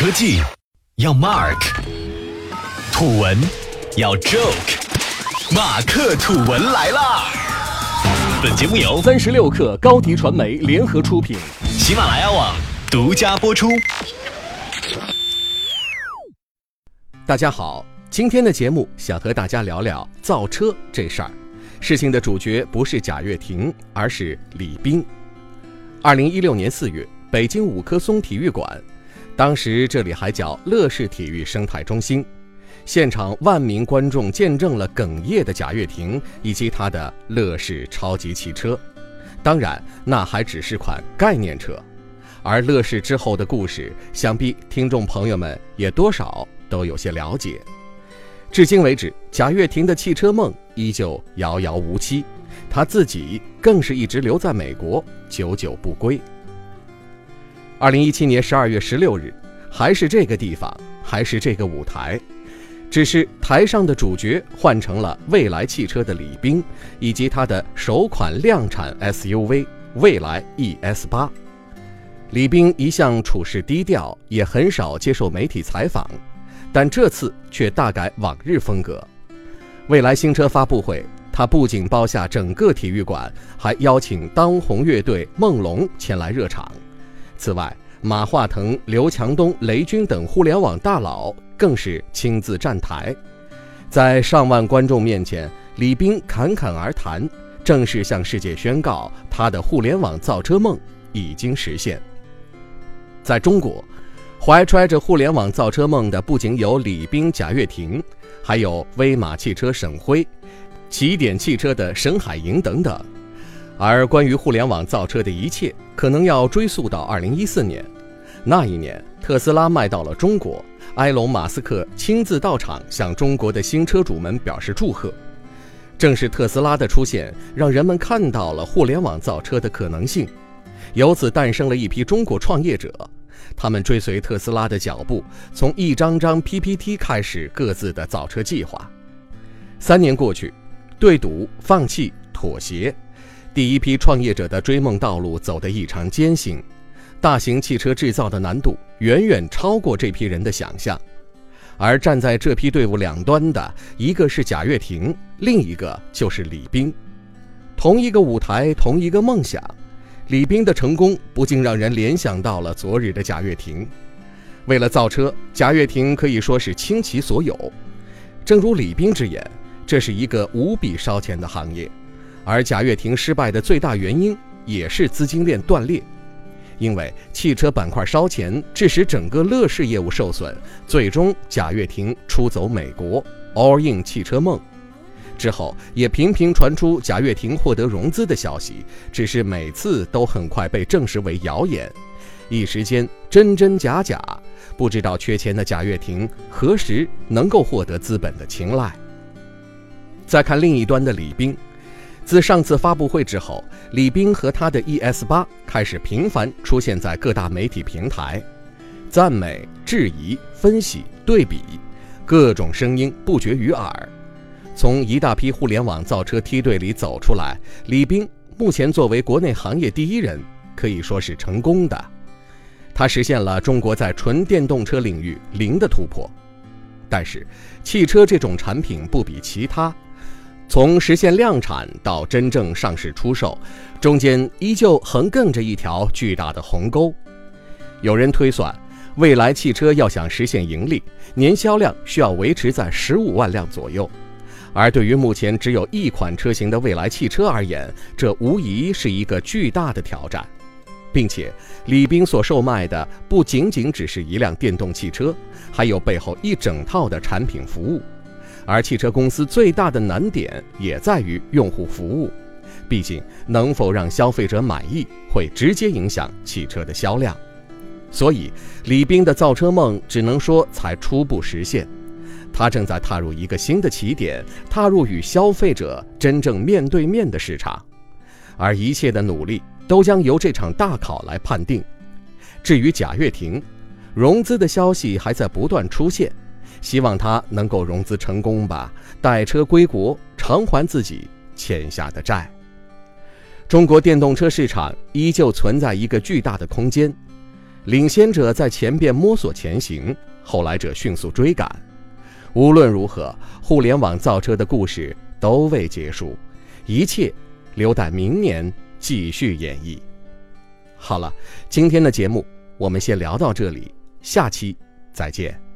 科技要 Mark，土文要 Joke，马克吐文来啦！本节目由三十六克高迪传媒联合出品，喜马拉雅网独家播出。大家好，今天的节目想和大家聊聊造车这事儿。事情的主角不是贾跃亭，而是李斌。二零一六年四月，北京五棵松体育馆。当时这里还叫乐视体育生态中心，现场万名观众见证了哽咽的贾跃亭以及他的乐视超级汽车。当然，那还只是款概念车，而乐视之后的故事，想必听众朋友们也多少都有些了解。至今为止，贾跃亭的汽车梦依旧遥遥无期，他自己更是一直留在美国，久久不归。二零一七年十二月十六日，还是这个地方，还是这个舞台，只是台上的主角换成了蔚来汽车的李斌，以及他的首款量产 SUV 蔚来 ES 八。李斌一向处事低调，也很少接受媒体采访，但这次却大改往日风格。蔚来新车发布会，他不仅包下整个体育馆，还邀请当红乐队梦龙前来热场。此外，马化腾、刘强东、雷军等互联网大佬更是亲自站台，在上万观众面前，李斌侃侃而谈，正式向世界宣告他的互联网造车梦已经实现。在中国，怀揣着互联网造车梦的不仅有李斌、贾跃亭，还有威马汽车沈辉、起点汽车的沈海莹等等。而关于互联网造车的一切，可能要追溯到二零一四年。那一年，特斯拉卖到了中国，埃隆·马斯克亲自到场向中国的新车主们表示祝贺。正是特斯拉的出现，让人们看到了互联网造车的可能性，由此诞生了一批中国创业者。他们追随特斯拉的脚步，从一张张 PPT 开始各自的造车计划。三年过去，对赌、放弃、妥协。第一批创业者的追梦道路走得异常艰辛，大型汽车制造的难度远远超过这批人的想象。而站在这批队伍两端的，一个是贾跃亭，另一个就是李斌。同一个舞台，同一个梦想，李斌的成功不禁让人联想到了昨日的贾跃亭。为了造车，贾跃亭可以说是倾其所有。正如李斌之言，这是一个无比烧钱的行业。而贾跃亭失败的最大原因也是资金链断裂，因为汽车板块烧钱，致使整个乐视业务受损，最终贾跃亭出走美国，all in 汽车梦。之后也频频传出贾跃亭获得融资的消息，只是每次都很快被证实为谣言，一时间真真假假，不知道缺钱的贾跃亭何时能够获得资本的青睐。再看另一端的李斌。自上次发布会之后，李斌和他的 ES 八开始频繁出现在各大媒体平台，赞美、质疑、分析、对比，各种声音不绝于耳。从一大批互联网造车梯队里走出来，李斌目前作为国内行业第一人，可以说是成功的。他实现了中国在纯电动车领域零的突破。但是，汽车这种产品不比其他。从实现量产到真正上市出售，中间依旧横亘着一条巨大的鸿沟。有人推算，未来汽车要想实现盈利，年销量需要维持在十五万辆左右。而对于目前只有一款车型的未来汽车而言，这无疑是一个巨大的挑战。并且，李斌所售卖的不仅仅只是一辆电动汽车，还有背后一整套的产品服务。而汽车公司最大的难点也在于用户服务，毕竟能否让消费者满意，会直接影响汽车的销量。所以，李斌的造车梦只能说才初步实现，他正在踏入一个新的起点，踏入与消费者真正面对面的市场，而一切的努力都将由这场大考来判定。至于贾跃亭，融资的消息还在不断出现。希望他能够融资成功吧，带车归国，偿还自己欠下的债。中国电动车市场依旧存在一个巨大的空间，领先者在前边摸索前行，后来者迅速追赶。无论如何，互联网造车的故事都未结束，一切留待明年继续演绎。好了，今天的节目我们先聊到这里，下期再见。